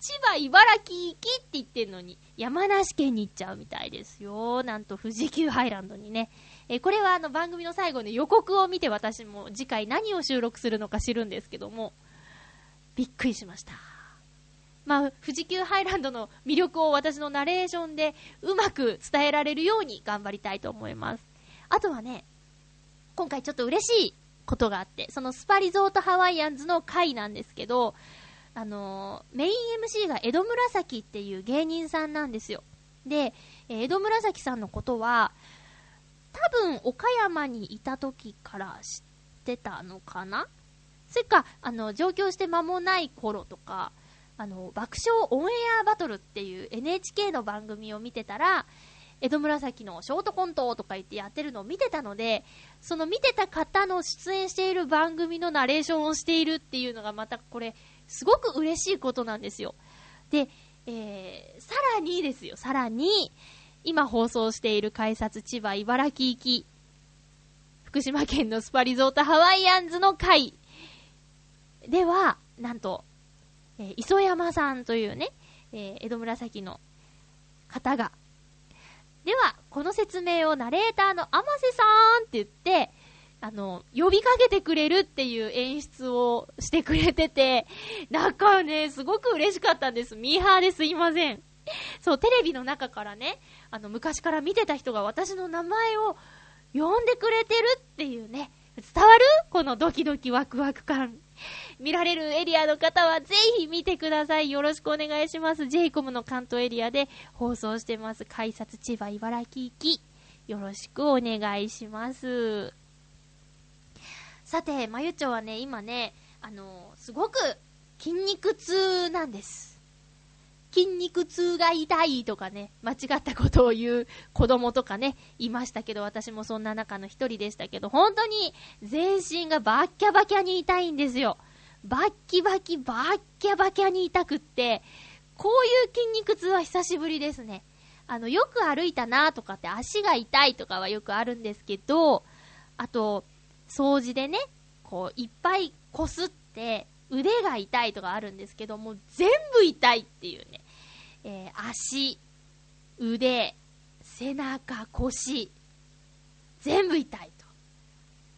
千葉、茨城行きって言ってんのに、山梨県に行っちゃうみたいですよ。なんと富士急ハイランドにね。え、これはあの番組の最後の予告を見て私も次回何を収録するのか知るんですけども、びっくりしました。まあ、富士急ハイランドの魅力を私のナレーションでうまく伝えられるように頑張りたいと思います。あとはね、今回ちょっと嬉しいことがあって、そのスパリゾートハワイアンズの回なんですけど、あの、メイン MC が江戸紫っていう芸人さんなんですよ。で、江戸紫さんのことは、多分岡山にいた時から知ってたのかな？それか、あの、上京して間もない頃とか、あの、爆笑オンエアバトルっていう NHK の番組を見てたら、江戸紫のショートコントとか言ってやってるのを見てたので、その見てた方の出演している番組のナレーションをしているっていうのがまたこれ、すごく嬉しいことなんですよ。で、えー、さらにですよ、さらに、今放送している改札千葉茨城行き、福島県のスパリゾートハワイアンズの会では、なんと、えー、磯山さんというね、えー、江戸紫の方が、では、この説明をナレーターの天瀬さんって言って、あの、呼びかけてくれるっていう演出をしてくれてて、なんかね、すごく嬉しかったんです。ミーハーですいません。そう、テレビの中からね、あの、昔から見てた人が私の名前を呼んでくれてるっていうね、伝わる？このドキドキワクワク感。見られるエリアの方はぜひ見てください。よろしくお願いします。j イコムの関東エリアで放送してます。改札千葉茨城行き。よろしくお願いします。さて、まゆちょはね、今ね、あのー、すごく筋肉痛なんです。筋肉痛が痛いとかね、間違ったことを言う子供とかね、いましたけど、私もそんな中の一人でしたけど、本当に全身がバッキャバキャに痛いんですよ。バッキバキ、バッキャバキャに痛くって、こういう筋肉痛は久しぶりですね。あの、よく歩いたなとかって足が痛いとかはよくあるんですけど、あと、掃除でね、こう、いっぱいこすって、腕が痛いとかあるんですけども、全部痛いっていうね、えー、足、腕、背中、腰、全部痛いと。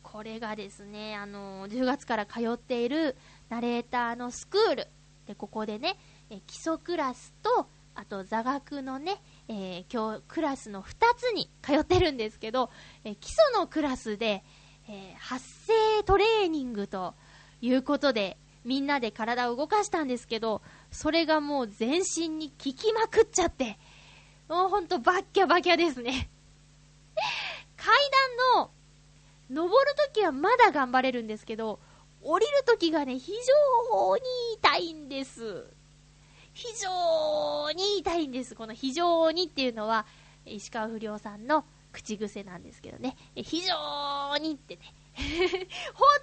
これがですね、あの10月から通っているナレーターのスクール。で、ここでね、え基礎クラスと、あと座学のね、えー、今日クラスの2つに通ってるんですけど、え基礎のクラスで、えー、発声トレーニングということで、みんなで体を動かしたんですけど、それがもう全身に効きまくっちゃって、もうほんとバッキャバキャですね。階段の、登るときはまだ頑張れるんですけど、降りるときがね、非常に痛いんです。非常に痛いんです。この非常にっていうのは、石川不良さんの口癖なんですけどね。非常にってね。ほん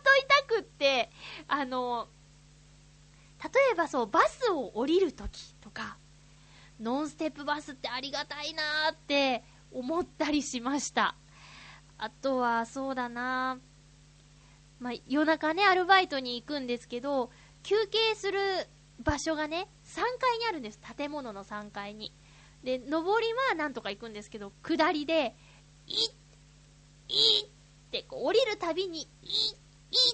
と痛くって、あの、例えばそう、バスを降りるときとか、ノンステップバスってありがたいなーって思ったりしました。あとは、そうだなまあ、夜中ね、アルバイトに行くんですけど、休憩する場所がね、3階にあるんです。建物の3階に。で、上りはなんとか行くんですけど、下りで、いっ、いっってこう降りるたびに、いっ、いっ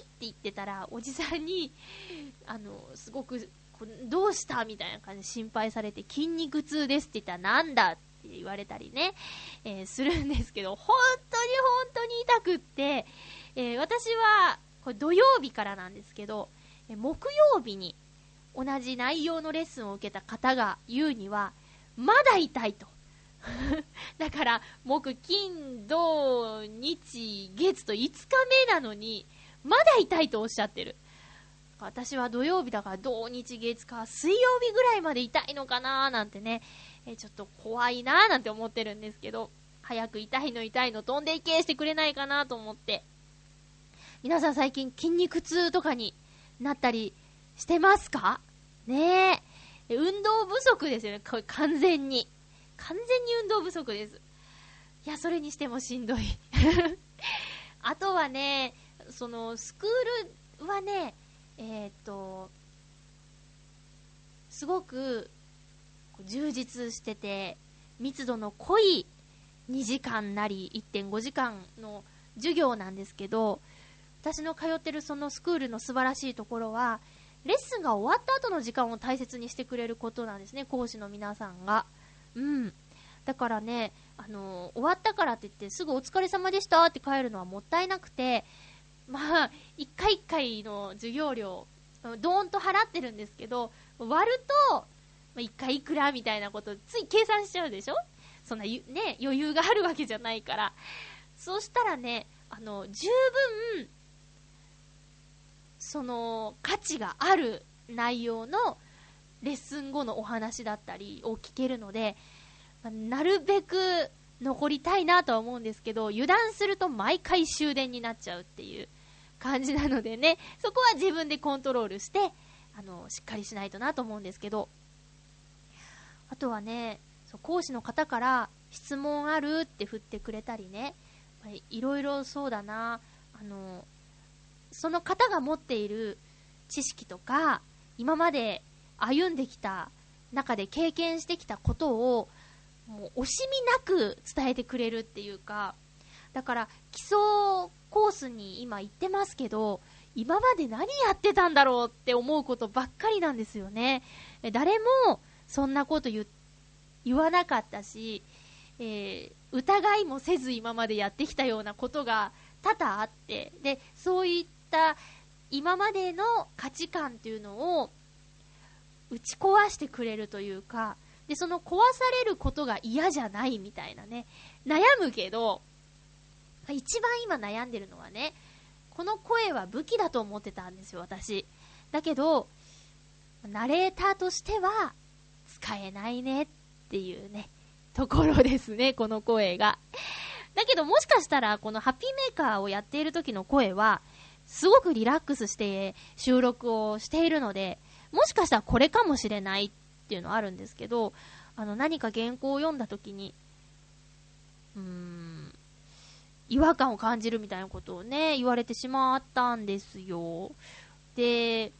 って言ってたら、おじさんに、あの、すごく、どうしたみたいな感じで心配されて、筋肉痛ですって言ったら、なんだって言われたりね、えー、するんですけど、本当に本当に痛くって、えー、私は、これ土曜日からなんですけど、え木曜日に同じ内容のレッスンを受けた方が言うには、まだ痛いと。だから、木、金、土、日、月と5日目なのに、まだ痛いとおっしゃってる。私は土曜日だから土日月か水曜日ぐらいまで痛いのかなーなんてね、えちょっと怖いなーなんて思ってるんですけど、早く痛いの痛いの飛んでいけしてくれないかなと思って。皆さん最近筋肉痛とかになったりしてますか？ねえ。運動不足ですよね、完全に。完全に運動不足です。いや、それにしてもしんどい。あとはね、その、スクールはね、えっ、と、すごく充実してて、密度の濃い2時間なり1.5時間の授業なんですけど、私の通ってるそのスクールの素晴らしいところは、レッスンが終わった後の時間を大切にしてくれることなんですね、講師の皆さんが。うん。だからね、あのー、終わったからって言ってすぐお疲れ様でしたって帰るのはもったいなくて、まあ、一回一回の授業料、ドーンと払ってるんですけど、割ると、まあ、一回いくらみたいなことつい計算しちゃうでしょ？そんな、ね、余裕があるわけじゃないから。そうしたらね、あの、十分、その、価値がある内容のレッスン後のお話だったりを聞けるので、まあ、なるべく残りたいなとは思うんですけど、油断すると毎回終電になっちゃうっていう感じなのでね、そこは自分でコントロールして、あの、しっかりしないとなと思うんですけど、あとはね、そう講師の方から質問あるって振ってくれたりね、いろいろそうだな、あの、その方が持っている知識とか、今まで歩んできた中で経験してきたことを、もう惜しみなく伝えてくれるっていうか、だから基礎コースに今行ってますけど、今まで何やってたんだろうって思うことばっかりなんですよね。誰もそんなこと言わなかったし、えー、疑いもせず今までやってきたようなことが多々あって、で、そういった今までの価値観っていうのを打ち壊してくれるというか、で、その壊されることが嫌じゃないみたいなね、悩むけど、一番今悩んでるのはね、この声は武器だと思ってたんですよ、私。だけど、ナレーターとしては使えないねっていうね、ところですね、この声が。だけどもしかしたら、このハッピーメーカーをやっている時の声は、すごくリラックスして収録をしているので、もしかしたらこれかもしれないっていうのはあるんですけど、あの、何か原稿を読んだ時に、うーん、違和感を感じるみたいなことをね、言われてしまったんですよ。で、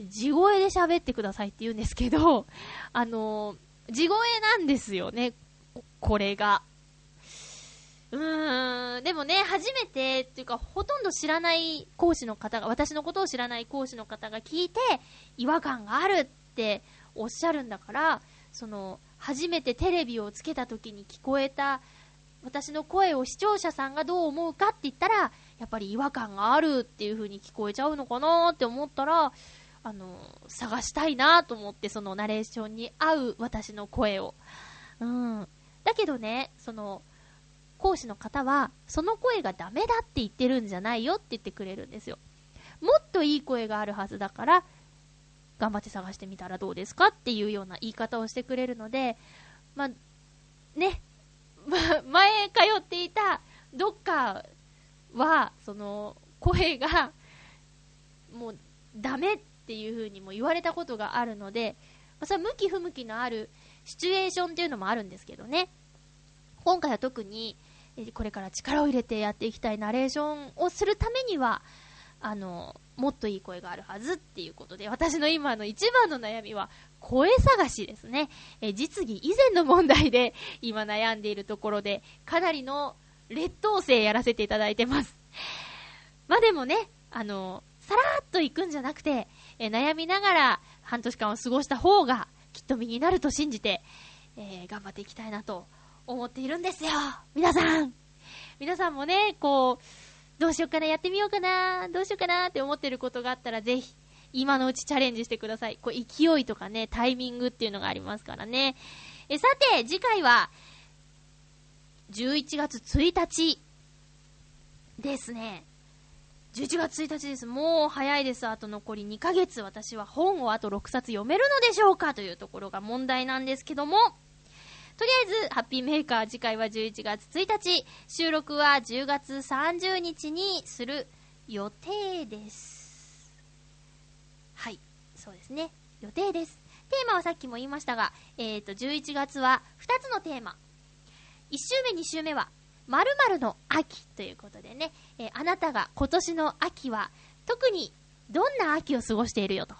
地声で喋ってくださいって言うんですけど、あの、地声なんですよね、これが。うーん、でもね、初めて、っていうか、ほとんど知らない講師の方が、私のことを知らない講師の方が聞いて、違和感があるっておっしゃるんだから、その、初めてテレビをつけた時に聞こえた、私の声を視聴者さんがどう思うかって言ったら、やっぱり違和感があるっていう風に聞こえちゃうのかなって思ったら、あの、探したいなと思って、そのナレーションに合う私の声を。うん。だけどね、その、講師の方は、その声がダメだって言ってるんじゃないよって言ってくれるんですよ。もっといい声があるはずだから、頑張って探してみたらどうですかっていうような言い方をしてくれるので、まあ、ね、前通っていたどっかは、その、声が、もう、ダメっていう風にも言われたことがあるので、まあ、それは向き不向きのあるシチュエーションっていうのもあるんですけどね。今回は特に、これから力を入れてやっていきたいナレーションをするためには、あの、もっといい声があるはずっていうことで、私の今の一番の悩みは、声探しですね。え実技以前の問題で今悩んでいるところで、かなりの劣等生やらせていただいてます。まあでもね、あの、さらっと行くんじゃなくて、え悩みながら半年間を過ごした方が、きっと身になると信じて、えー、頑張っていきたいなと思っているんですよ。皆さん。皆さんもね、こう、どうしようかな、やってみようかな、どうしようかなって思ってることがあったら、ぜひ、今のうちチャレンジしてください。こう、勢いとかね、タイミングっていうのがありますからね。え、さて、次回は、11月1日ですね。11月1日です。もう早いです。あと残り2ヶ月。私は本をあと6冊読めるのでしょうかというところが問題なんですけども、とりあえず、ハッピーメーカー次回は11月1日、収録は10月30日にする予定です。はい、そうですね。予定です。テーマはさっきも言いましたが、えっ、ー、と、11月は2つのテーマ。1週目、2週目は、〇〇の秋ということでね、えー、あなたが今年の秋は、特にどんな秋を過ごしているよと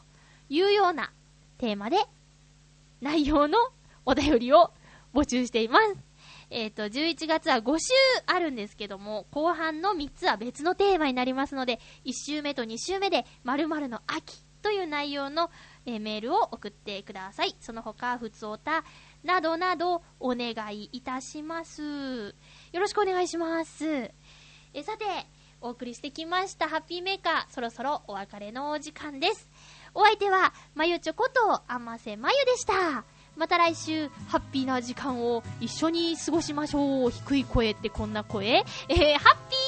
いうようなテーマで、内容のお便りを募集しています。えっ、ー、と、11月は5週あるんですけども、後半の3つは別のテーマになりますので、1週目と2週目で、〇〇の秋という内容の、えー、メールを送ってください。その他、ふつおた、などなど、お願いいたします。よろしくお願いします。えさて、お送りしてきましたハッピーメーカー、そろそろお別れのお時間です。お相手は、まゆちょこと、あませまゆでした。また来週、ハッピーな時間を一緒に過ごしましょう。低い声ってこんな声？えー、ハッピー